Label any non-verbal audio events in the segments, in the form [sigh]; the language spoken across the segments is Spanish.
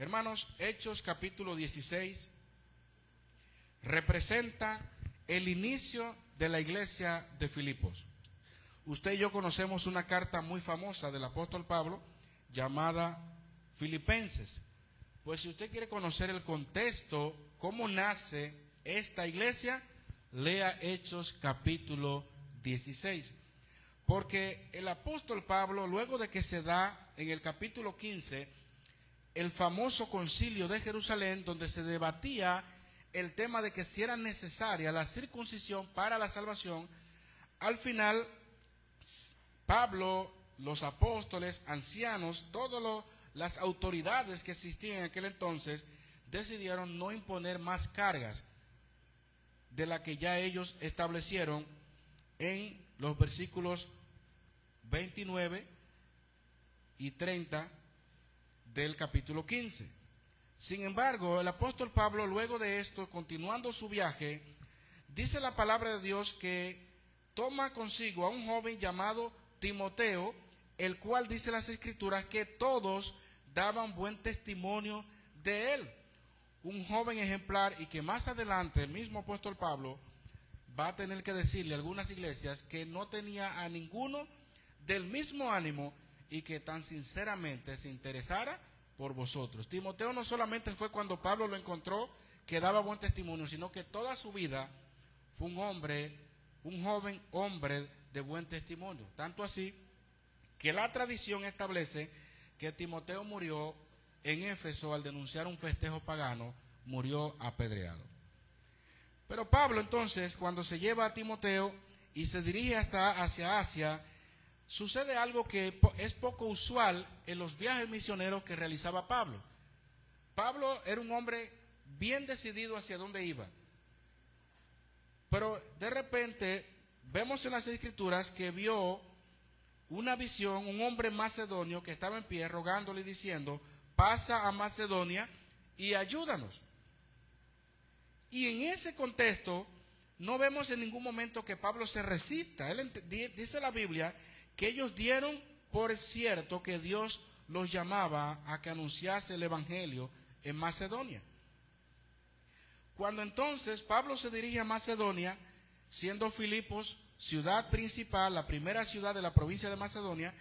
Hermanos, Hechos capítulo 16 representa el inicio de la iglesia de Filipos. Usted y yo conocemos una carta muy famosa del apóstol Pablo llamada Filipenses. Pues si usted quiere conocer el contexto, cómo nace esta iglesia, lea Hechos capítulo 16. Porque el apóstol Pablo, luego de que se da en el capítulo 15 el famoso concilio de Jerusalén, donde se debatía el tema de que si era necesaria la circuncisión para la salvación, al final Pablo, los apóstoles, ancianos, todas las autoridades que existían en aquel entonces, decidieron no imponer más cargas de la que ya ellos establecieron en los versículos 29 y 30 del capítulo 15. Sin embargo, el apóstol Pablo, luego de esto, continuando su viaje, dice la palabra de Dios que toma consigo a un joven llamado Timoteo, el cual dice las escrituras que todos daban buen testimonio de él. Un joven ejemplar y que más adelante el mismo apóstol Pablo va a tener que decirle a algunas iglesias que no tenía a ninguno del mismo ánimo y que tan sinceramente se interesara por vosotros. Timoteo no solamente fue cuando Pablo lo encontró que daba buen testimonio, sino que toda su vida fue un hombre, un joven hombre de buen testimonio. Tanto así que la tradición establece que Timoteo murió en Éfeso al denunciar un festejo pagano, murió apedreado. Pero Pablo entonces, cuando se lleva a Timoteo y se dirige hasta hacia Asia, sucede algo que es poco usual en los viajes misioneros que realizaba Pablo. Pablo era un hombre bien decidido hacia dónde iba. Pero de repente vemos en las escrituras que vio una visión, un hombre macedonio que estaba en pie rogándole y diciendo, pasa a Macedonia y ayúdanos. Y en ese contexto no vemos en ningún momento que Pablo se resista. Él dice la Biblia que ellos dieron por cierto que Dios los llamaba a que anunciase el Evangelio en Macedonia. Cuando entonces Pablo se dirige a Macedonia, siendo Filipos ciudad principal, la primera ciudad de la provincia de Macedonia,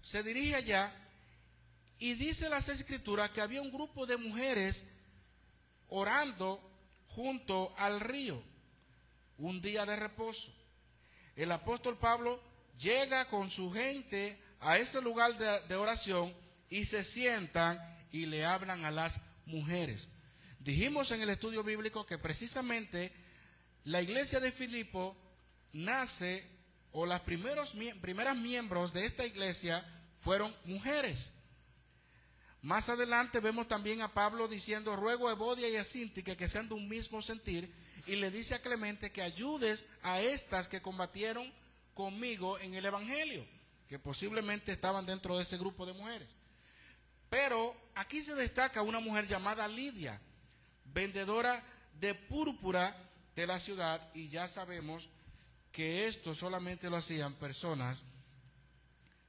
se dirige allá y dice las escrituras que había un grupo de mujeres orando junto al río, un día de reposo. El apóstol Pablo llega con su gente a ese lugar de, oración y se sientan y le hablan a las mujeres. Dijimos en el estudio bíblico que precisamente la iglesia de Filipo nace, o las primeros, primeras miembros de esta iglesia fueron mujeres. Más adelante vemos también a Pablo diciendo, ruego a Evodia y a Sintique que sean de un mismo sentir, y le dice a Clemente que ayudes a estas que combatieron conmigo en el Evangelio, que posiblemente estaban dentro de ese grupo de mujeres. Pero aquí se destaca una mujer llamada Lidia, vendedora de púrpura de la ciudad, y ya sabemos que esto solamente lo hacían personas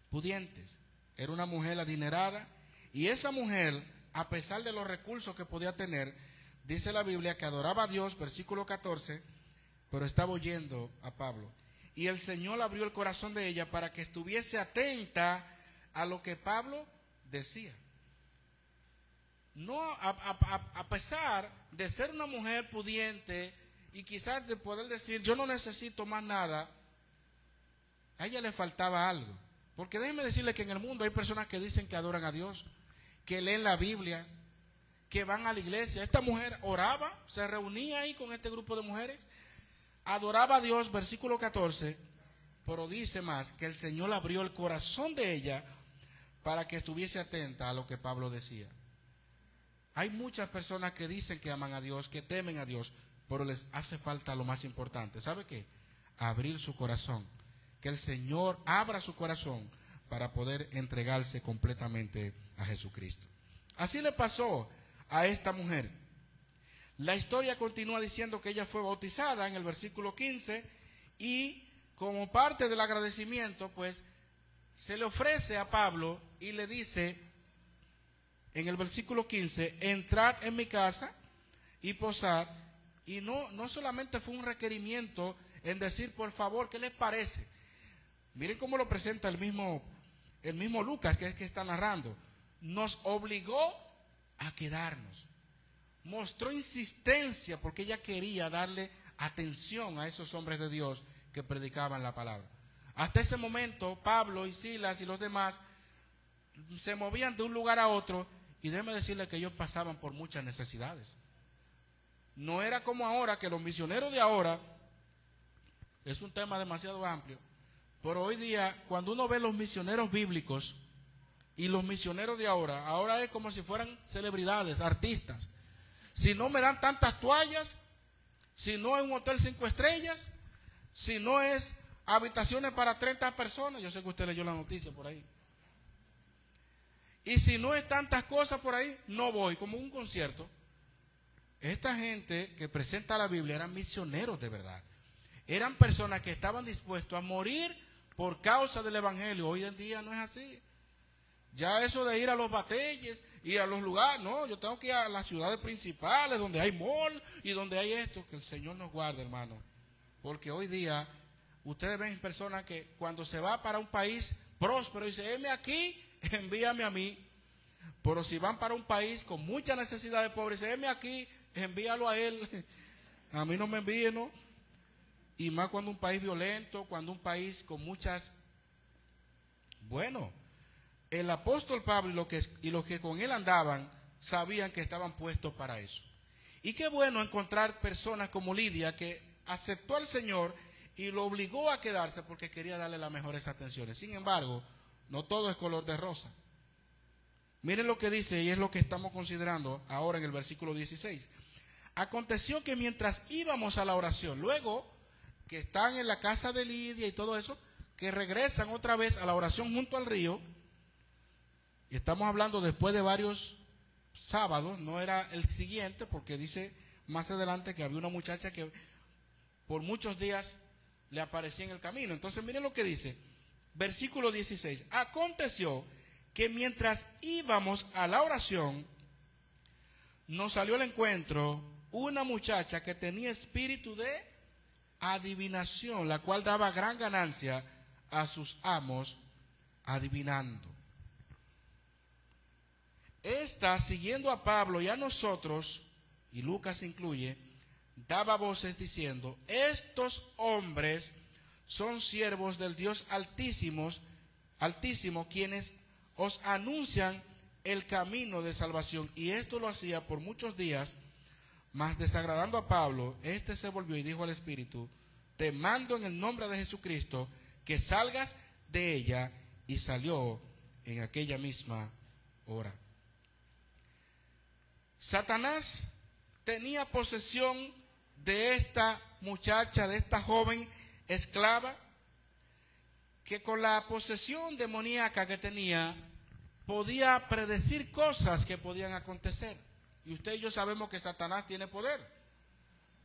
pudientes. Era una mujer adinerada, y esa mujer, a pesar de los recursos que podía tener, dice la Biblia que adoraba a Dios, versículo 14, pero estaba oyendo a Pablo y el Señor abrió el corazón de ella para que estuviese atenta a lo que Pablo decía. No, a, pesar de ser una mujer pudiente y quizás de poder decir, yo no necesito más nada, a ella le faltaba algo. Porque déjenme decirle que en el mundo hay personas que dicen que adoran a Dios, que leen la Biblia, que van a la iglesia. Esta mujer oraba, se reunía ahí con este grupo de mujeres adoraba a Dios, versículo 14, pero dice más que el Señor abrió el corazón de ella para que estuviese atenta a lo que Pablo decía. Hay muchas personas que dicen que aman a Dios, que temen a Dios, pero les hace falta lo más importante. ¿Sabe qué? Abrir su corazón. Que el Señor abra su corazón para poder entregarse completamente a Jesucristo. Así le pasó a esta mujer. La historia continúa diciendo que ella fue bautizada en el versículo 15 y como parte del agradecimiento, pues se le ofrece a Pablo y le dice, en el versículo 15, entrad en mi casa y posad. Y no, no solamente fue un requerimiento en decir, por favor, ¿qué les parece? Miren cómo lo presenta el mismo, el mismo Lucas, que es que está narrando. Nos obligó a quedarnos. Mostró insistencia porque ella quería darle atención a esos hombres de Dios que predicaban la palabra. Hasta ese momento, Pablo y Silas y los demás se movían de un lugar a otro y déjeme decirle que ellos pasaban por muchas necesidades. No era como ahora, que los misioneros de ahora, es un tema demasiado amplio, pero hoy día, cuando uno ve los misioneros bíblicos y los misioneros de ahora, ahora es como si fueran celebridades, artistas. Si no me dan tantas toallas, si no es un hotel cinco estrellas, si no es habitaciones para 30 personas, yo sé que usted leyó la noticia por ahí. Y si no es tantas cosas por ahí, no voy, como un concierto. Esta gente que presenta la Biblia eran misioneros de verdad. Eran personas que estaban dispuestos a morir por causa del Evangelio. Hoy en día no es así. Ya eso de ir a los batalles y a los lugares, no, yo tengo que ir a las ciudades principales donde hay mall y donde hay esto. Que el Señor nos guarde, hermano. Porque hoy día ustedes ven personas que cuando se va para un país próspero dice, heme aquí [laughs] envíame a mí. Pero si van para un país con mucha necesidad de pobreza, heme aquí, envíalo a él. [laughs] A mí no me envíe, ¿no? Y más cuando un país violento, cuando un país con muchas... Bueno, el apóstol Pablo y, lo que, y los que con él andaban sabían que estaban puestos para eso. Y qué bueno encontrar personas como Lidia que aceptó al Señor y lo obligó a quedarse porque quería darle las mejores atenciones. Sin embargo, no todo es color de rosa. Miren lo que dice y es lo que estamos considerando ahora en el versículo 16. Aconteció que mientras íbamos a la oración, luego que están en la casa de Lidia y todo eso, que regresan otra vez a la oración junto al río, y estamos hablando después de varios sábados, no era el siguiente, porque dice más adelante que había una muchacha que por muchos días le aparecía en el camino. Entonces miren lo que dice, versículo 16, aconteció que mientras íbamos a la oración, nos salió al encuentro una muchacha que tenía espíritu de adivinación, la cual daba gran ganancia a sus amos adivinando. Esta, siguiendo a Pablo y a nosotros, y Lucas incluye, daba voces diciendo, estos hombres son siervos del Dios altísimos, altísimo, quienes os anuncian el camino de salvación. Y esto lo hacía por muchos días, mas desagradando a Pablo, éste se volvió y dijo al Espíritu, te mando en el nombre de Jesucristo que salgas de ella, y salió en aquella misma hora. Satanás tenía posesión de esta muchacha, de esta joven esclava, que con la posesión demoníaca que tenía, podía predecir cosas que podían acontecer. Y usted y yo sabemos que Satanás tiene poder.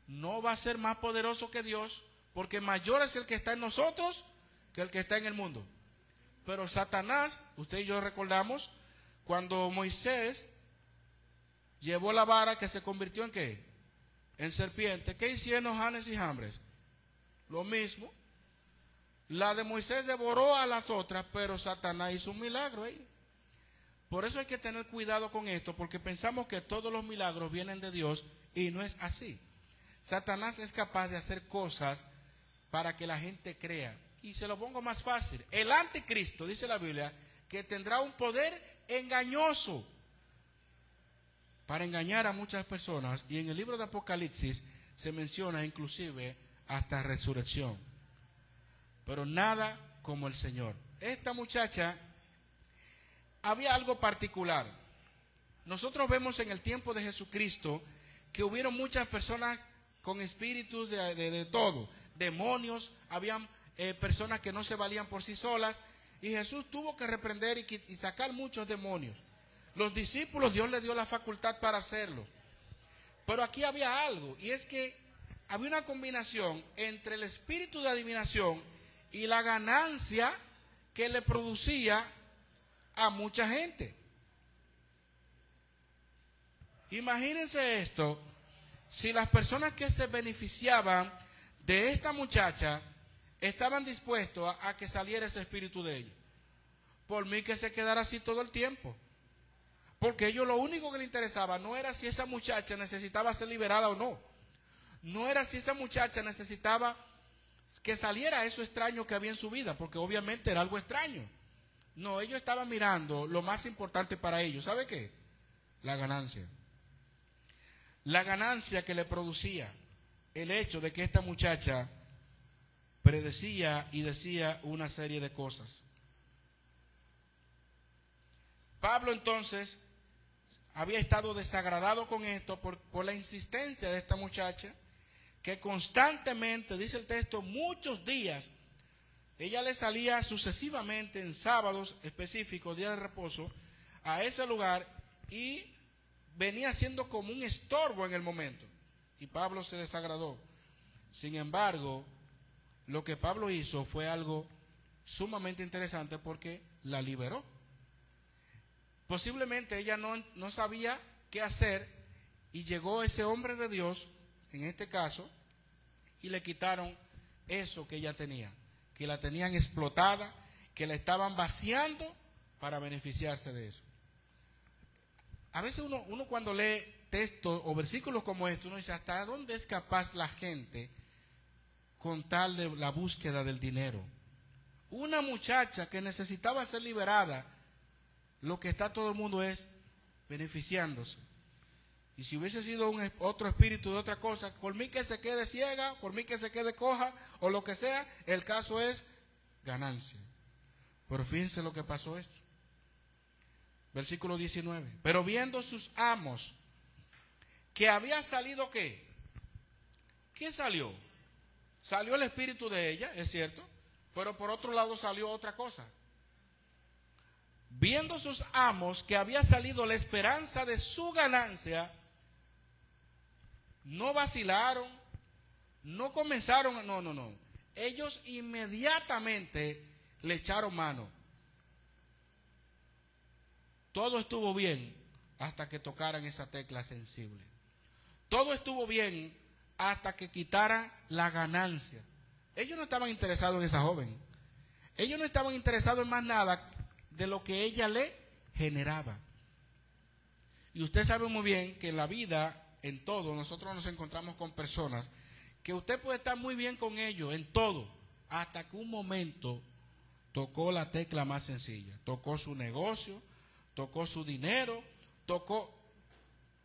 No va a ser más poderoso que Dios, porque mayor es el que está en nosotros que el que está en el mundo. Pero Satanás, usted y yo recordamos, cuando Moisés llevó la vara que se convirtió en qué? En serpiente. ¿Qué hicieron Janes y Jambres? Lo mismo. La de Moisés devoró a las otras, pero Satanás hizo un milagro ahí. Por eso hay que tener cuidado con esto, porque pensamos que todos los milagros vienen de Dios y no es así. Satanás es capaz de hacer cosas para que la gente crea. Y se lo pongo más fácil. El anticristo, dice la Biblia, que tendrá un poder engañoso para engañar a muchas personas. Y en el libro de Apocalipsis se menciona inclusive hasta resurrección. Pero nada como el Señor. Esta muchacha había algo particular. Nosotros vemos en el tiempo de Jesucristo que hubieron muchas personas con espíritus de, todo, demonios, habían eh, personas que no se valían por sí solas, y Jesús tuvo que reprender y sacar muchos demonios. Los discípulos, Dios les dio la facultad para hacerlo. Pero aquí había algo, y es que había una combinación entre el espíritu de adivinación y la ganancia que le producía a mucha gente. Imagínense esto, si las personas que se beneficiaban de esta muchacha estaban dispuestos a, que saliera ese espíritu de ella. Por mí que se quedara así todo el tiempo. Porque ellos lo único que les interesaba no era si esa muchacha necesitaba ser liberada o no. No era si esa muchacha necesitaba que saliera eso extraño que había en su vida, porque obviamente era algo extraño. No, ellos estaban mirando lo más importante para ellos. ¿Sabe qué? La ganancia. La ganancia que le producía el hecho de que esta muchacha predecía y decía una serie de cosas. Pablo entonces había estado desagradado con esto por, por, la insistencia de esta muchacha, que constantemente, dice el texto, muchos días, ella le salía sucesivamente en sábados específicos, días de reposo, a ese lugar y venía siendo como un estorbo en el momento. Y Pablo se desagradó. Sin embargo, lo que Pablo hizo fue algo sumamente interesante porque la liberó. Posiblemente ella no, no sabía qué hacer y llegó ese hombre de Dios, en este caso, y le quitaron eso que ella tenía, que la tenían explotada, que la estaban vaciando para beneficiarse de eso. A veces uno, uno cuando lee textos o versículos como estos, uno dice, ¿hasta dónde es capaz la gente con tal de la búsqueda del dinero? Una muchacha que necesitaba ser liberada, lo que está todo el mundo es beneficiándose. Y si hubiese sido un, otro espíritu de otra cosa, por mí que se quede ciega, por mí que se quede coja o lo que sea, el caso es ganancia. Pero fíjense lo que pasó esto. Versículo 19. Pero viendo sus amos que había salido qué? ¿Qué salió? Salió el espíritu de ella, es cierto, pero por otro lado salió otra cosa. Viendo sus amos que había salido la esperanza de su ganancia, no vacilaron, no comenzaron, no, no, no. Ellos inmediatamente le echaron mano todo estuvo bien hasta que tocaran esa tecla sensible. Todo estuvo bien hasta que quitaran la ganancia. Ellos no estaban interesados en esa joven. Ellos no estaban interesados en más nada de lo que ella le generaba. Y usted sabe muy bien que en la vida, en todo, nosotros nos encontramos con personas que usted puede estar muy bien con ellos en todo, hasta que un momento tocó la tecla más sencilla, tocó su negocio, tocó su dinero, tocó...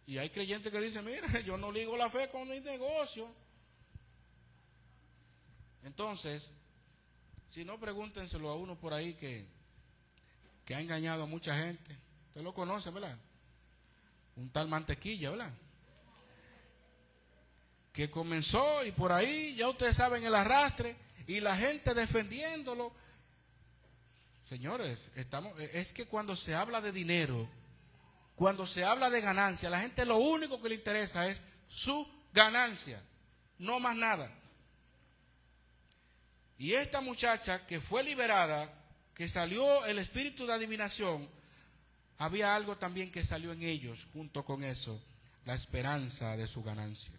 Y hay creyentes que dicen, mira, [laughs] yo no ligo la fe con mi negocio. Entonces, si no, pregúntenselo a uno por ahí que, que ha engañado a mucha gente. Usted lo conoce, ¿verdad? Un tal mantequilla, ¿verdad? Que comenzó y por ahí ya ustedes saben el arrastre y la gente defendiéndolo Señores, estamos, es que cuando se habla de dinero, cuando se habla de ganancia, la gente lo único que le interesa es su ganancia, no más nada. Y esta muchacha que fue liberada, que salió el espíritu de adivinación, había algo también que salió en ellos junto con eso, la esperanza de su ganancia.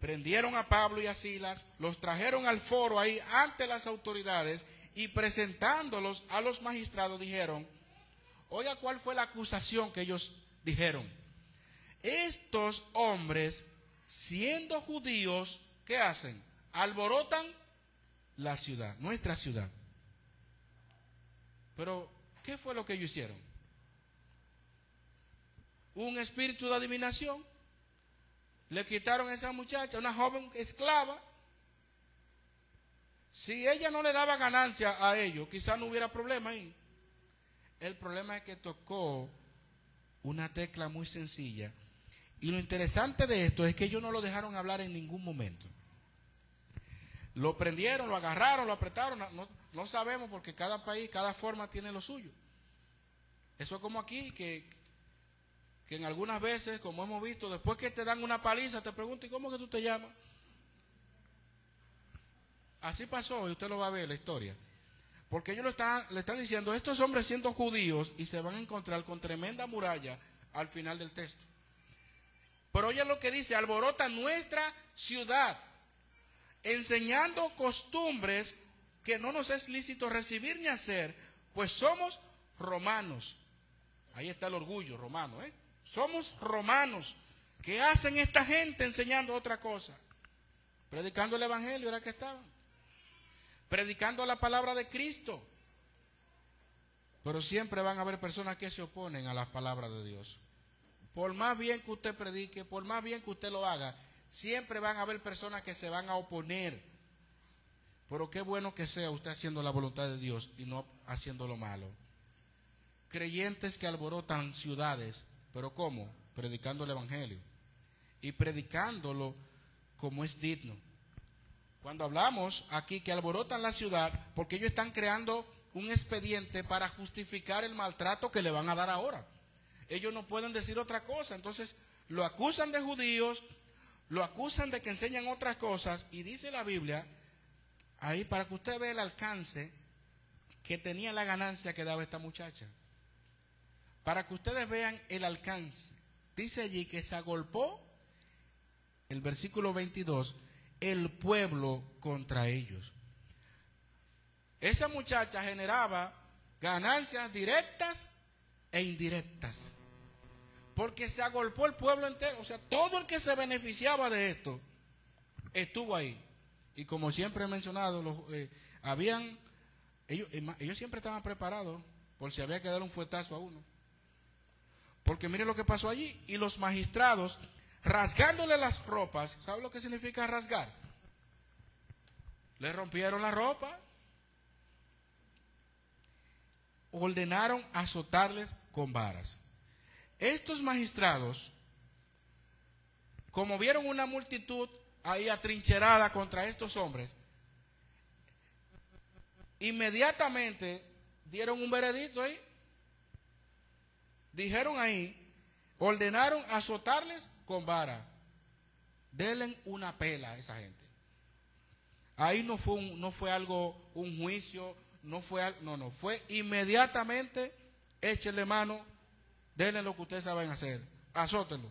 Prendieron a Pablo y a Silas, los trajeron al foro ahí ante las autoridades y presentándolos a los magistrados dijeron, oiga cuál fue la acusación que ellos dijeron. Estos hombres, siendo judíos, ¿qué hacen? Alborotan la ciudad, nuestra ciudad. Pero, ¿qué fue lo que ellos hicieron? Un espíritu de adivinación. Le quitaron a esa muchacha, una joven esclava, si ella no le daba ganancia a ellos, quizás no hubiera problema ahí. El problema es que tocó una tecla muy sencilla. Y lo interesante de esto es que ellos no lo dejaron hablar en ningún momento. Lo prendieron, lo agarraron, lo apretaron. No, sabemos porque cada país, cada forma tiene lo suyo. Eso es como aquí, que, que en algunas veces, como hemos visto, después que te dan una paliza, te preguntan, ¿cómo que tú te llamas? Así pasó y usted lo va a ver la historia. Porque ellos lo están, le están diciendo, estos hombres siendo judíos y se van a encontrar con tremenda muralla al final del texto. Pero oye lo que dice, alborota nuestra ciudad, enseñando costumbres que no nos es lícito recibir ni hacer, pues somos romanos. Ahí está el orgullo romano, ¿eh? Somos romanos. ¿Qué hacen esta gente enseñando otra cosa? Predicando el Evangelio, era que estaban. Predicando la palabra de Cristo. Pero siempre van a haber personas que se oponen a las palabras de Dios. Por más bien que usted predique, por más bien que usted lo haga, siempre van a haber personas que se van a oponer. Pero qué bueno que sea usted haciendo la voluntad de Dios y no haciendo lo malo. Creyentes que alborotan ciudades, pero ¿cómo? Predicando el Evangelio. Y predicándolo como es digno. Cuando hablamos aquí que alborotan la ciudad, porque ellos están creando un expediente para justificar el maltrato que le van a dar ahora. Ellos no pueden decir otra cosa. Entonces lo acusan de judíos, lo acusan de que enseñan otras cosas y dice la Biblia, ahí para que usted vea el alcance que tenía la ganancia que daba esta muchacha. Para que ustedes vean el alcance. Dice allí que se agolpó, el versículo 22, el pueblo contra ellos. Esa muchacha generaba ganancias directas e indirectas. Porque se agolpó el pueblo entero. O sea, todo el que se beneficiaba de esto estuvo ahí. Y como siempre he mencionado, los, eh, habían, ellos, ellos siempre estaban preparados por si había que dar un fuetazo a uno. Porque mire lo que pasó allí. Y los magistrados, rasgándole las ropas, ¿sabe lo que significa rasgar? Le rompieron la ropa. Ordenaron azotarles con varas. Estos magistrados, como vieron una multitud ahí atrincherada contra estos hombres, inmediatamente dieron un veredicto ahí dijeron ahí, ordenaron azotarles con vara. Denle una pela a esa gente. Ahí no fue, no fue algo, un juicio, no fue, no, no, fue inmediatamente échenle mano, denle lo que ustedes saben hacer, azótenlo.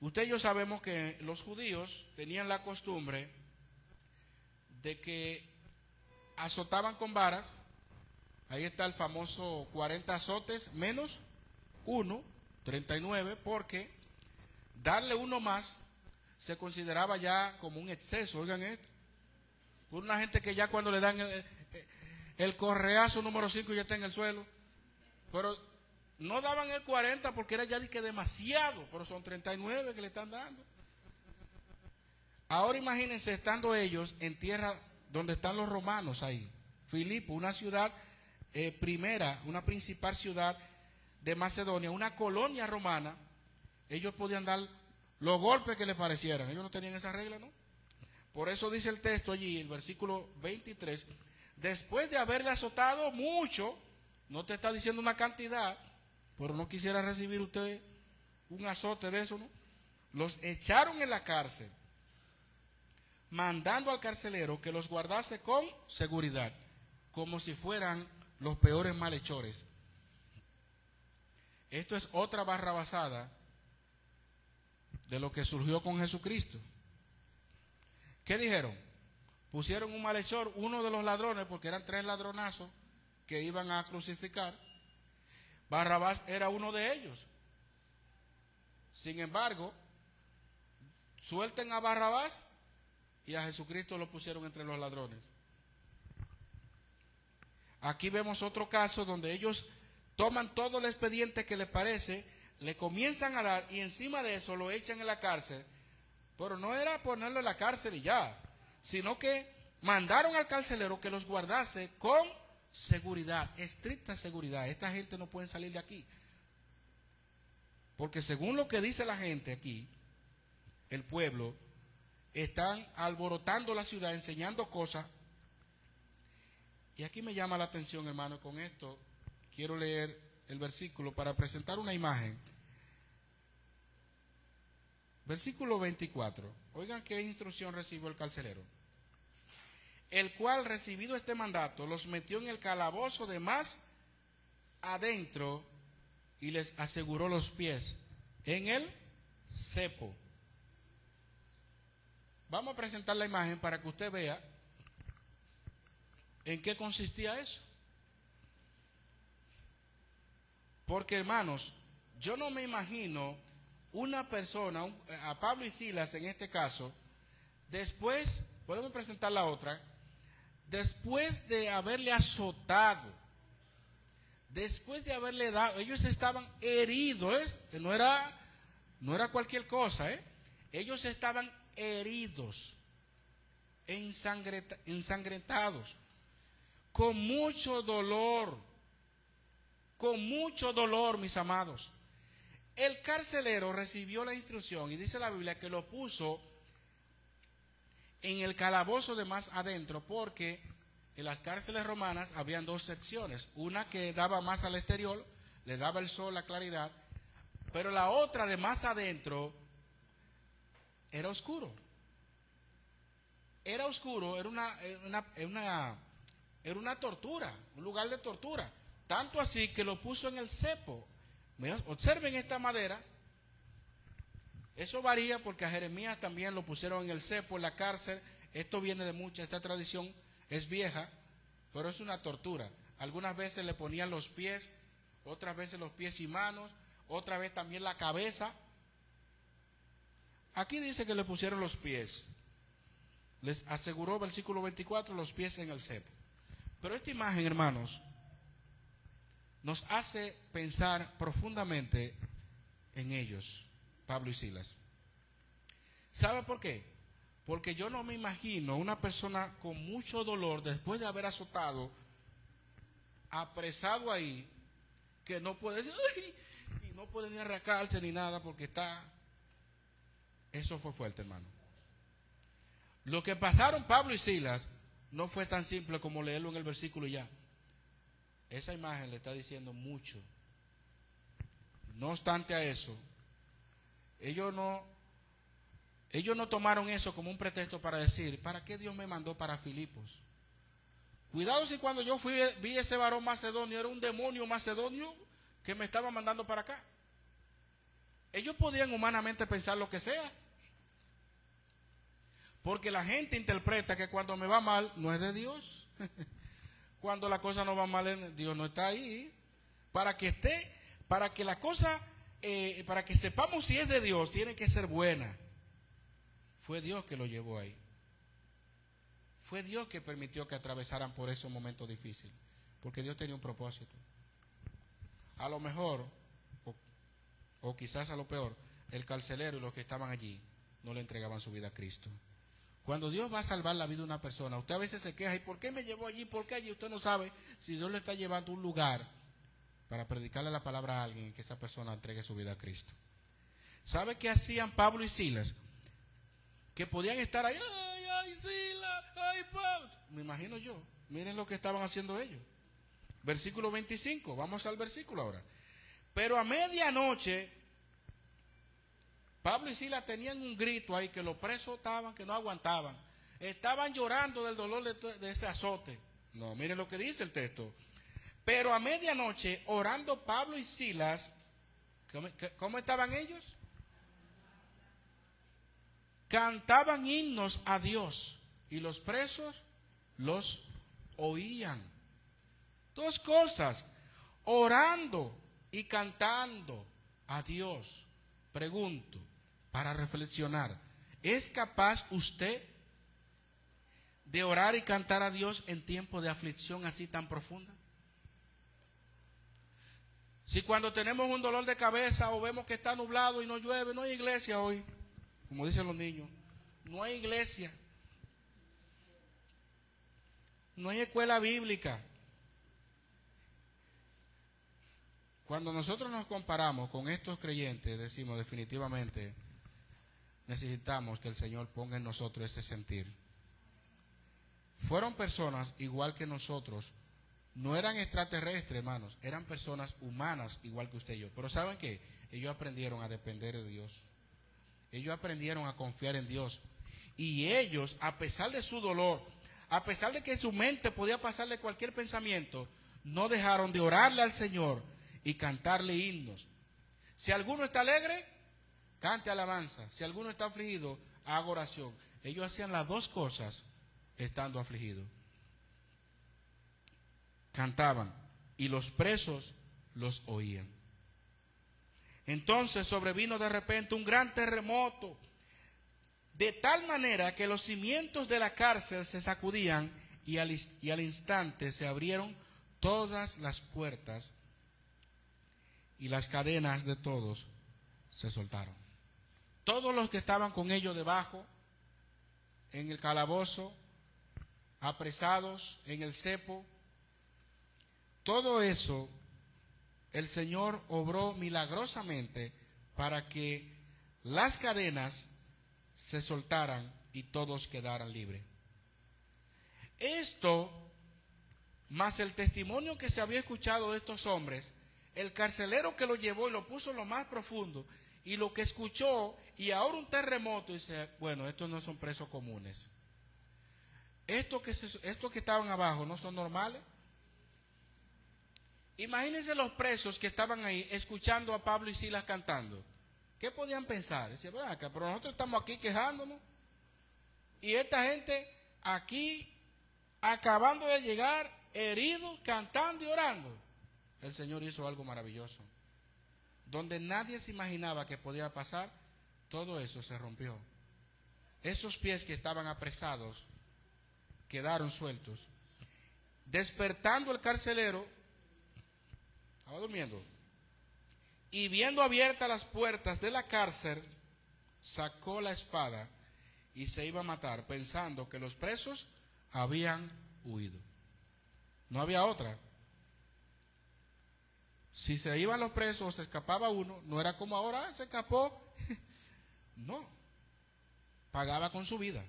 Usted y yo sabemos que los judíos tenían la costumbre de que azotaban con varas Ahí está el famoso 40 azotes menos 1, 39, porque darle uno más se consideraba ya como un exceso, oigan esto. Por una gente que ya cuando le dan el, correazo número 5 ya está en el suelo. Pero no daban el 40 porque era ya demasiado, pero son 39 que le están dando. Ahora imagínense estando ellos en tierra donde están los romanos ahí. Filipo, una ciudad eh, primera, una principal ciudad de Macedonia, una colonia romana, ellos podían dar los golpes que les parecieran. Ellos no tenían esa regla, ¿no? Por eso dice el texto allí, el versículo 23, después de haberle azotado mucho, no te está diciendo una cantidad, pero no quisiera recibir usted un azote de eso, ¿no? Los echaron en la cárcel, mandando al carcelero que los guardase con seguridad, como si fueran los peores malhechores. Esto es otra barra basada de lo que surgió con Jesucristo. ¿Qué dijeron? Pusieron un malhechor, uno de los ladrones, porque eran tres ladronazos que iban a crucificar. Barrabás era uno de ellos. Sin embargo, suelten a Barrabás y a Jesucristo lo pusieron entre los ladrones. Aquí vemos otro caso donde ellos toman todo el expediente que les parece, le comienzan a dar y encima de eso lo echan en la cárcel. Pero no era ponerlo en la cárcel y ya, sino que mandaron al carcelero que los guardase con seguridad, estricta seguridad. Esta gente no puede salir de aquí. Porque según lo que dice la gente aquí, el pueblo, están alborotando la ciudad, enseñando cosas. Y aquí me llama la atención, hermano, con esto quiero leer el versículo para presentar una imagen. Versículo 24. Oigan qué instrucción recibió el carcelero. El cual, recibido este mandato, los metió en el calabozo de más adentro y les aseguró los pies en el cepo. Vamos a presentar la imagen para que usted vea en qué consistía eso. Porque hermanos, yo no me imagino una persona, a Pablo y Silas en este caso, después, podemos presentar la otra, después de haberle azotado, después de haberle dado, ellos estaban heridos, no era, no era cualquier cosa, ¿eh? ellos estaban heridos, ensangrentados, con mucho dolor, con mucho dolor, mis amados. El carcelero recibió la instrucción y dice la Biblia que lo puso en el calabozo de más adentro porque en las cárceles romanas habían dos secciones, una que daba más al exterior, le daba el sol, la claridad, pero la otra de más adentro era oscuro. Era oscuro, era una, una, era una tortura, un lugar de tortura. Tanto así que lo puso en el cepo. Observen esta madera. Eso varía porque a Jeremías también lo pusieron en el cepo, en la cárcel. Esto viene de mucha, esta tradición es vieja, pero es una tortura. Algunas veces le ponían los pies, otras veces los pies y manos, otra vez también la cabeza. Aquí dice que le pusieron los pies. Les aseguró, versículo 24, los pies en el cepo. Pero esta imagen, hermanos, nos hace pensar profundamente en ellos, Pablo y Silas. ¿Sabe por qué? Porque yo no me imagino una persona con mucho dolor después de haber azotado, apresado ahí, que no puede y no puede ni arrancarse ni nada porque está... Eso fue fuerte, hermano. Lo que pasaron Pablo y Silas no fue tan simple como leerlo en el versículo ya. Esa imagen le está diciendo mucho. No obstante a eso, ellos no, ellos no tomaron eso como un pretexto para decir, ¿para qué Dios me mandó para Filipos? Cuidado si cuando yo fui, vi ese varón macedonio, era un demonio macedonio que me estaba mandando para acá. Ellos podían humanamente pensar lo que sea. Porque la gente interpreta que cuando me va mal no es de Dios. [laughs] Cuando la cosa no va mal, Dios no está ahí. Para que esté, para que la cosa, eh, para que sepamos si es de Dios, tiene que ser buena. Fue Dios que lo llevó ahí. Fue Dios que permitió que atravesaran por esos momentos difíciles. Porque Dios tenía un propósito. A lo mejor, o quizás a lo peor, el carcelero y los que estaban allí no le entregaban su vida a Cristo. Cuando Dios va a salvar la vida de una persona, usted a veces se queja, ¿y por qué me llevó allí? ¿Por qué allí? Usted no sabe si Dios le está llevando un lugar para predicarle la palabra a alguien y que esa persona entregue su vida a Cristo. ¿Sabe qué hacían Pablo y Silas? Que podían estar ahí, ay, ay, Silas, ay, Pablo. Me imagino yo. Miren lo que estaban haciendo ellos. Versículo 25, vamos al versículo ahora. Pero a medianoche Pablo y Sila tenían un grito ahí que los presos estaban, que no aguantaban. Estaban llorando del dolor de, ese azote. No, miren lo que dice el texto. Pero a medianoche, orando Pablo y Silas, ¿cómo, estaban ellos? Cantaban himnos a Dios y los presos los oían. Dos cosas, orando y cantando a Dios. Pregunto, para reflexionar. ¿Es capaz usted de orar y cantar a Dios en tiempo de aflicción así tan profunda? Si cuando tenemos un dolor de cabeza o vemos que está nublado y no llueve, no hay iglesia hoy, como dicen los niños, no hay iglesia. no hay escuela bíblica. Cuando nosotros nos comparamos con estos creyentes, decimos definitivamente, necesitamos que el Señor ponga en nosotros ese sentir. Fueron personas igual que nosotros, no eran extraterrestres, hermanos, eran personas humanas igual que usted y yo. Pero ¿saben qué? Ellos aprendieron a depender de Dios. Ellos aprendieron a confiar en Dios. Y ellos, a pesar de su dolor, a pesar de que en su mente podía pasarle cualquier pensamiento, no dejaron de orarle al Señor y cantarle himnos. Si alguno está alegre, cante alabanza. Si alguno está afligido, haga oración. Ellos hacían las dos cosas estando afligidos. Cantaban y los presos los oían. Entonces sobrevino de repente un gran terremoto, de tal manera que los cimientos de la cárcel se sacudían y al, y al instante se abrieron todas las puertas y las cadenas de todos se soltaron. Todos los que estaban con ellos debajo, en el calabozo, apresados en el cepo, todo eso el Señor obró milagrosamente para que las cadenas se soltaran y todos quedaran libres. Esto, más el testimonio que se había escuchado de estos hombres, el carcelero que lo llevó y lo puso en lo más profundo, y lo que escuchó, y ahora un terremoto, dice, bueno, estos no son presos comunes. Estos que, estos que estaban abajo no son normales. Imagínense los presos que estaban ahí escuchando a Pablo y Silas cantando. ¿Qué podían pensar? Decía, pero nosotros estamos aquí quejándonos. Y esta gente aquí acabando de llegar, heridos, cantando y orando. El Señor hizo algo maravilloso. Donde nadie se imaginaba que podía pasar, todo eso se rompió. Esos pies que estaban apresados quedaron sueltos. Despertando el carcelero, estaba durmiendo, y viendo abiertas las puertas de la cárcel, sacó la espada y se iba a matar, pensando que los presos habían huido. No había otra. Si se iban los presos se escapaba uno, no era como ahora, ah, se escapó. [laughs] no, pagaba con su vida.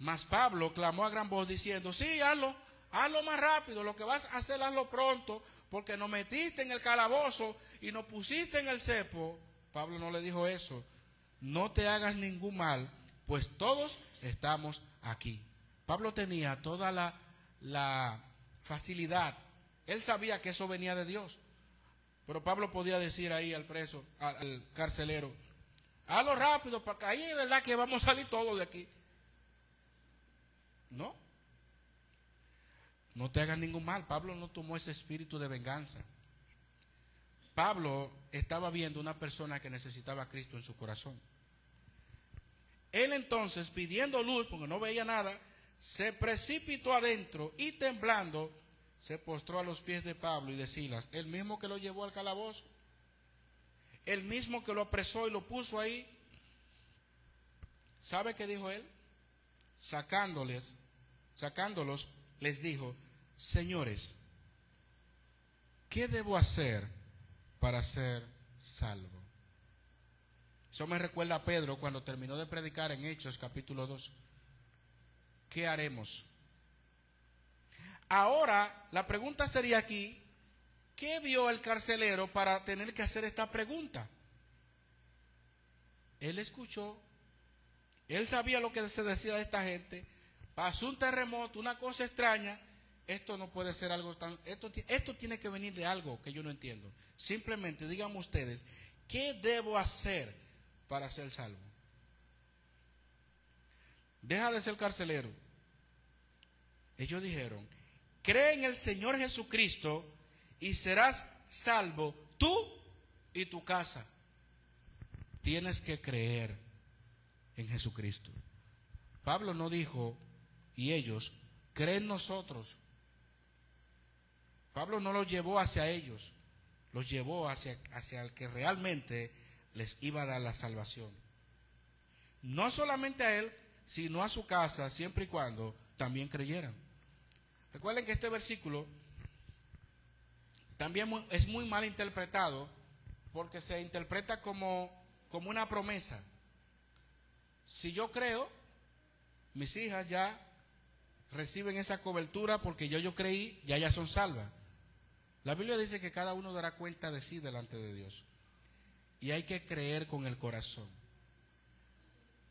Mas Pablo clamó a gran voz diciendo, sí, hazlo, hazlo más rápido, lo que vas a hacer, hazlo pronto, porque nos metiste en el calabozo y nos pusiste en el cepo. Pablo no le dijo eso, no te hagas ningún mal, pues todos estamos aquí. Pablo tenía toda la facilidad, él sabía que eso venía de Dios, pero Pablo podía decir ahí al preso, al, carcelero, hazlo rápido, porque ahí es verdad que vamos a salir todos de aquí. No. No te hagan ningún mal. Pablo no tomó ese espíritu de venganza. Pablo estaba viendo una persona que necesitaba a Cristo en su corazón. Él entonces, pidiendo luz, porque no veía nada, se precipitó adentro y temblando, se postró a los pies de Pablo y de Silas, el mismo que lo llevó al calabozo, el mismo que lo apresó y lo puso ahí. ¿Sabe qué dijo él? Sacándoles sacándolos, les dijo, señores, ¿qué debo hacer para ser salvo? Eso me recuerda a Pedro cuando terminó de predicar en Hechos capítulo 2. ¿Qué haremos? Ahora, la pregunta sería aquí, ¿qué vio el carcelero para tener que hacer esta pregunta? Él escuchó, él sabía lo que se decía de esta gente, pasó un terremoto, una cosa extraña, esto no puede ser algo tan... Esto, esto tiene que venir de algo que yo no entiendo. Simplemente díganme ustedes, ¿qué debo hacer para ser salvo? Deja de ser carcelero. Ellos dijeron, cree en el Señor Jesucristo y serás salvo tú y tu casa. Tienes que creer en Jesucristo. Pablo no dijo, y ellos creen nosotros. Pablo no los llevó hacia ellos, los llevó hacia, hacia el que realmente les iba a dar la salvación. No solamente a él, sino a su casa, siempre y cuando también creyeran. Recuerden que este versículo también es muy mal interpretado porque se interpreta como, como una promesa. Si yo creo, mis hijas ya reciben esa cobertura porque yo, yo creí, ya ya son salvas. La Biblia dice que cada uno dará cuenta de sí delante de Dios. Y hay que creer con el corazón.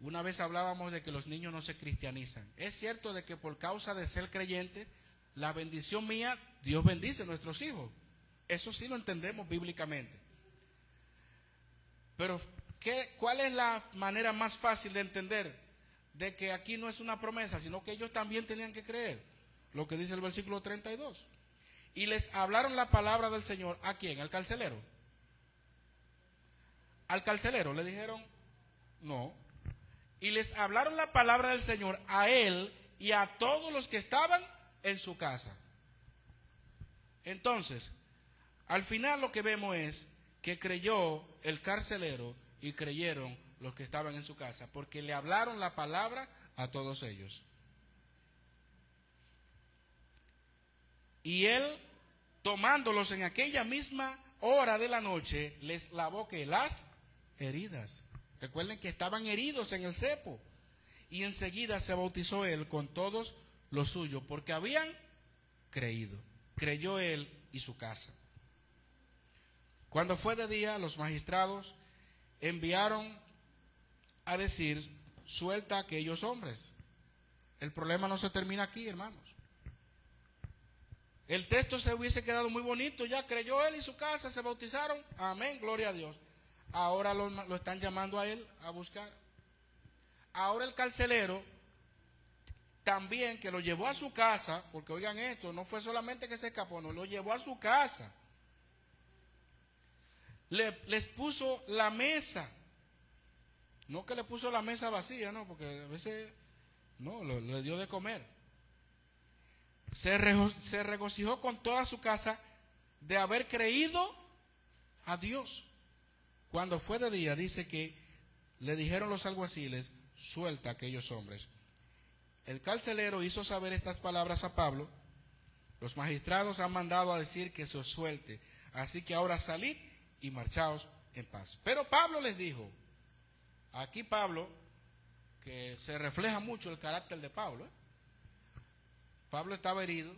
Una vez hablábamos de que los niños no se cristianizan. Es cierto de que por causa de ser creyente, la bendición mía, Dios bendice a nuestros hijos. Eso sí lo entendemos bíblicamente. Pero, ¿qué, ¿cuál es la manera más fácil de entender de que aquí no es una promesa, sino que ellos también tenían que creer? Lo que dice el versículo 32. Y les hablaron la palabra del Señor. ¿A quién? ¿Al carcelero? Al carcelero le dijeron, no. Y les hablaron la palabra del Señor a él y a todos los que estaban en su casa. Entonces, al final lo que vemos es que creyó el carcelero y creyeron los que estaban en su casa, porque le hablaron la palabra a todos ellos. Y él, tomándolos en aquella misma hora de la noche, les lavó que las heridas. Recuerden que estaban heridos en el cepo. Y enseguida se bautizó él con todos los suyos, porque habían creído. Creyó él y su casa. Cuando fue de día, los magistrados enviaron a decir, suelta a aquellos hombres. El problema no se termina aquí, hermanos. El texto se hubiese quedado muy bonito, ya creyó él y su casa, se bautizaron, amén, gloria a Dios. Ahora lo, lo están llamando a él a buscar. Ahora el carcelero también que lo llevó a su casa, porque oigan esto, no fue solamente que se escapó, no, lo llevó a su casa les puso la mesa. No que le puso la mesa vacía, no, porque a veces no, le dio de comer. Se, se regocijó con toda su casa de haber creído a Dios. Cuando fue de día, dice que le dijeron los alguaciles, suelta a aquellos hombres. El carcelero hizo saber estas palabras a Pablo. Los magistrados han mandado a decir que se suelte. Así que ahora salid y marchaos en paz. Pero Pablo les dijo, aquí Pablo, que se refleja mucho el carácter de Pablo, ¿eh? Pablo estaba herido,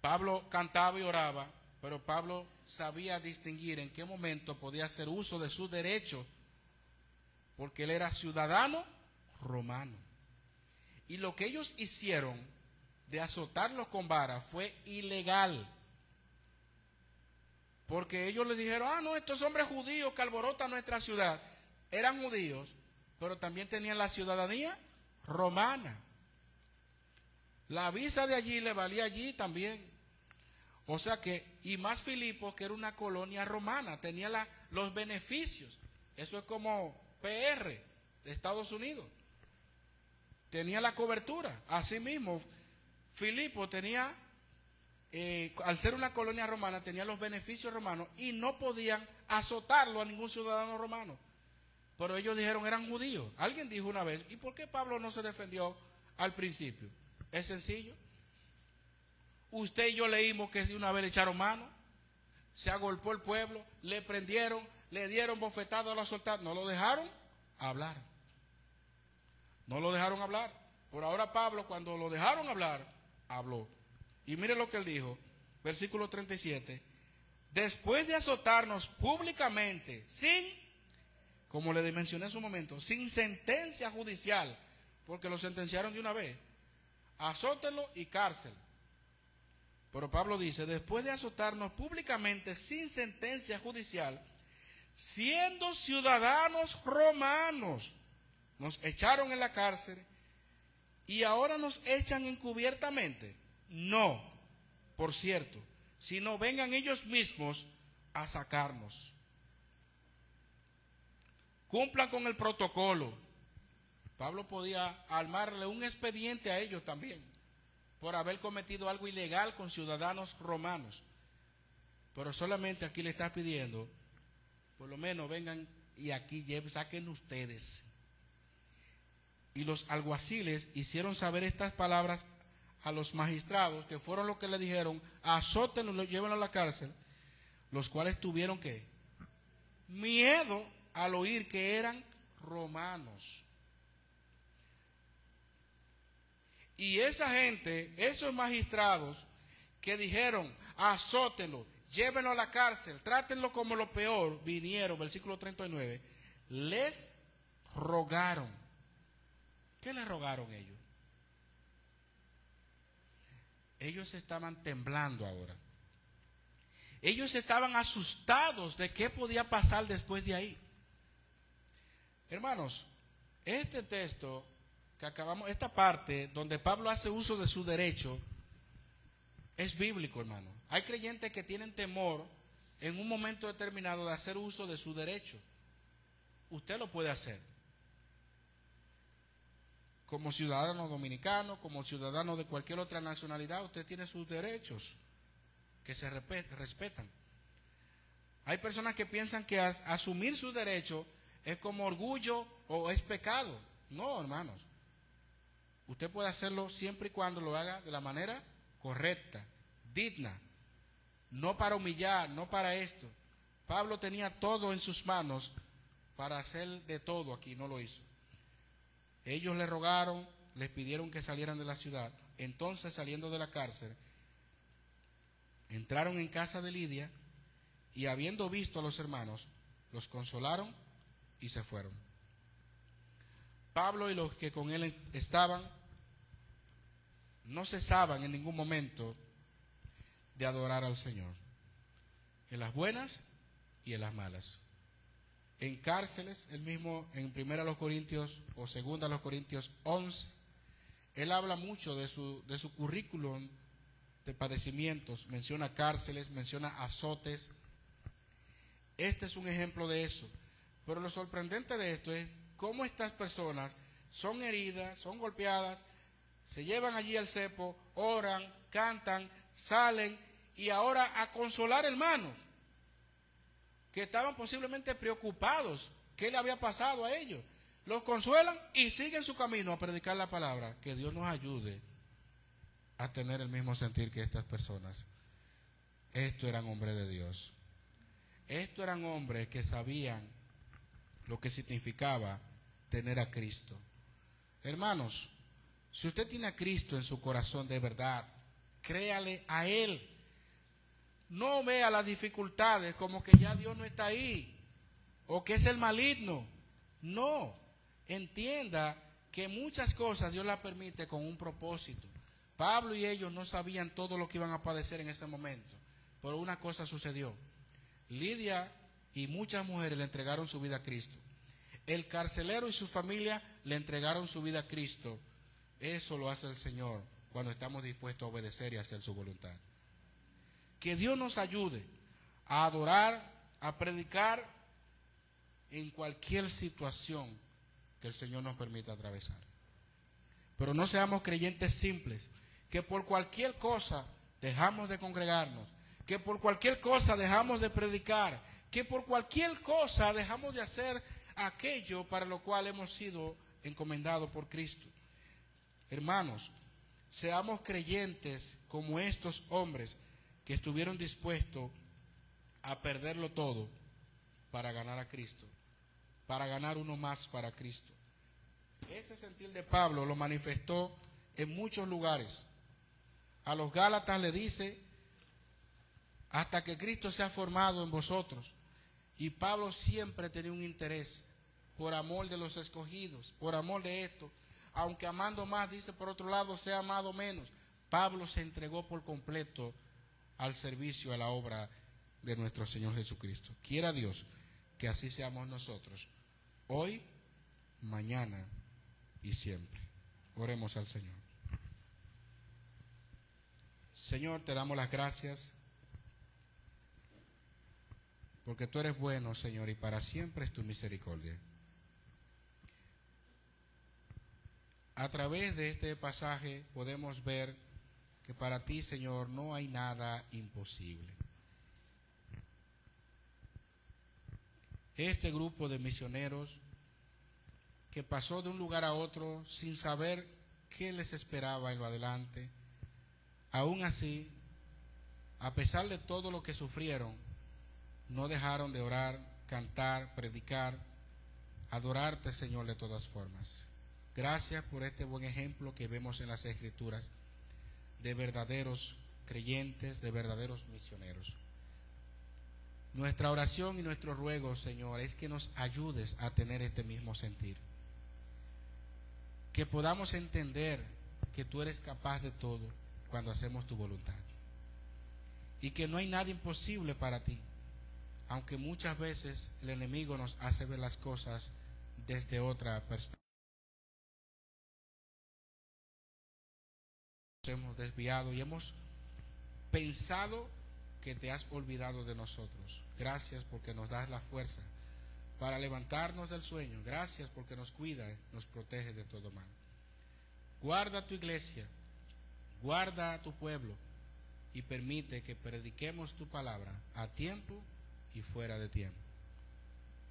Pablo cantaba y oraba, pero Pablo sabía distinguir en qué momento podía hacer uso de sus derechos, porque él era ciudadano romano. Y lo que ellos hicieron de azotarlo con vara fue ilegal. Porque ellos le dijeron, ah, no, estos hombres judíos que alborotan nuestra ciudad eran judíos, pero también tenían la ciudadanía romana. La visa de allí le valía allí también. O sea que, y más Filipos, que era una colonia romana, tenía los beneficios. Eso es como PR de Estados Unidos. Tenía la cobertura. Asimismo, Filipo tenía eh, al ser una colonia romana, tenía los beneficios romanos y no podían azotarlo a ningún ciudadano romano. Pero ellos dijeron eran judíos. Alguien dijo una vez, ¿y por qué Pablo no se defendió al principio? Es sencillo. Usted y yo leímos que de una vez le echaron mano, se agolpó el pueblo, le prendieron, le dieron bofetado a la soltar, no lo dejaron hablar. No lo dejaron hablar. Por ahora Pablo, cuando lo dejaron hablar, habló. Y mire lo que él dijo, versículo 37. Después de azotarnos públicamente, sin, como le mencioné en su momento, sin sentencia judicial, porque lo sentenciaron de una vez, azótelo y cárcel. Pero Pablo dice, después de azotarnos públicamente sin sentencia judicial, siendo ciudadanos romanos, nos echaron en la cárcel y ahora nos echan encubiertamente. No, por cierto, sino vengan ellos mismos a sacarnos. Cumplan con el protocolo. Pablo podía armarle un expediente a ellos también por haber cometido algo ilegal con ciudadanos romanos. Pero solamente aquí le está pidiendo, por lo menos vengan y aquí saquen ustedes. Y los alguaciles hicieron saber estas palabras a los magistrados, que fueron los que le dijeron, azótenlo, llévenlo a la cárcel, los cuales tuvieron que miedo al oír que eran romanos. Y esa gente, esos magistrados que dijeron, azótenlo, llévenlo a la cárcel, trátenlo como lo peor, vinieron, versículo 39, les rogaron. ¿Qué le rogaron ellos? Ellos estaban temblando ahora. Ellos estaban asustados de qué podía pasar después de ahí. Hermanos, este texto que acabamos, esta parte donde Pablo hace uso de su derecho, es bíblico, hermano. Hay creyentes que tienen temor en un momento determinado de hacer uso de su derecho. Usted lo puede hacer. Como ciudadano dominicano, como ciudadano de cualquier otra nacionalidad, usted tiene sus derechos que se respetan. Hay personas que piensan que asumir su derecho es como orgullo o es pecado. No, hermanos. Usted puede hacerlo siempre y cuando lo haga de la manera correcta, digna, no para humillar, no para esto. Pablo tenía todo en sus manos para hacer de todo aquí, no lo hizo. Ellos le rogaron, les pidieron que salieran de la ciudad. Entonces, saliendo de la cárcel, entraron en casa de Lidia y habiendo visto a los hermanos, los consolaron y se fueron. Pablo y los que con él estaban no cesaban en ningún momento de adorar al Señor, en las buenas y en las malas. En cárceles, él mismo en 1 Corintios o 2 Corintios 11, él habla mucho de su, de su currículum de padecimientos, menciona cárceles, menciona azotes. Este es un ejemplo de eso. Pero lo sorprendente de esto es cómo estas personas son heridas, son golpeadas, se llevan allí al cepo, oran, cantan, salen y ahora a consolar hermanos que estaban posiblemente preocupados qué le había pasado a ellos. Los consuelan y siguen su camino a predicar la palabra. Que Dios nos ayude a tener el mismo sentir que estas personas. Estos eran hombres de Dios. Estos eran hombres que sabían lo que significaba tener a Cristo. Hermanos, si usted tiene a Cristo en su corazón de verdad, créale a Él. No vea las dificultades como que ya Dios no está ahí o que es el maligno. No, entienda que muchas cosas Dios las permite con un propósito. Pablo y ellos no sabían todo lo que iban a padecer en ese momento, pero una cosa sucedió. Lidia y muchas mujeres le entregaron su vida a Cristo. El carcelero y su familia le entregaron su vida a Cristo. Eso lo hace el Señor cuando estamos dispuestos a obedecer y hacer su voluntad. Que Dios nos ayude a adorar, a predicar en cualquier situación que el Señor nos permita atravesar. Pero no seamos creyentes simples, que por cualquier cosa dejamos de congregarnos, que por cualquier cosa dejamos de predicar, que por cualquier cosa dejamos de hacer aquello para lo cual hemos sido encomendados por Cristo. Hermanos, seamos creyentes como estos hombres que estuvieron dispuestos a perderlo todo para ganar a Cristo, para ganar uno más para Cristo. Ese sentir de Pablo lo manifestó en muchos lugares. A los Gálatas le dice, hasta que Cristo se ha formado en vosotros. Y Pablo siempre tenía un interés por amor de los escogidos, por amor de esto, aunque amando más, dice por otro lado, sea amado menos. Pablo se entregó por completo al servicio, a la obra de nuestro Señor Jesucristo. Quiera Dios que así seamos nosotros, hoy, mañana y siempre. Oremos al Señor. Señor, te damos las gracias porque tú eres bueno, Señor, y para siempre es tu misericordia. A través de este pasaje podemos ver que para ti, Señor, no hay nada imposible. Este grupo de misioneros que pasó de un lugar a otro sin saber qué les esperaba en lo adelante. Aún así, a pesar de todo lo que sufrieron, no dejaron de orar, cantar, predicar, adorarte, Señor, de todas formas. Gracias por este buen ejemplo que vemos en las Escrituras de verdaderos creyentes, de verdaderos misioneros. Nuestra oración y nuestro ruego, Señor, es que nos ayudes a tener este mismo sentir. Que podamos entender que tú eres capaz de todo cuando hacemos tu voluntad. Y que no hay nada imposible para ti, aunque muchas veces el enemigo nos hace ver las cosas desde otra perspectiva. Hemos desviado y hemos pensado que te has olvidado de nosotros. Gracias porque nos das la fuerza para levantarnos del sueño. Gracias porque nos cuida, nos protege de todo mal. Guarda tu iglesia, guarda a tu pueblo y permite que prediquemos tu palabra a tiempo y fuera de tiempo.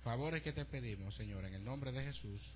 Favores que te pedimos, Señor, en el nombre de Jesús.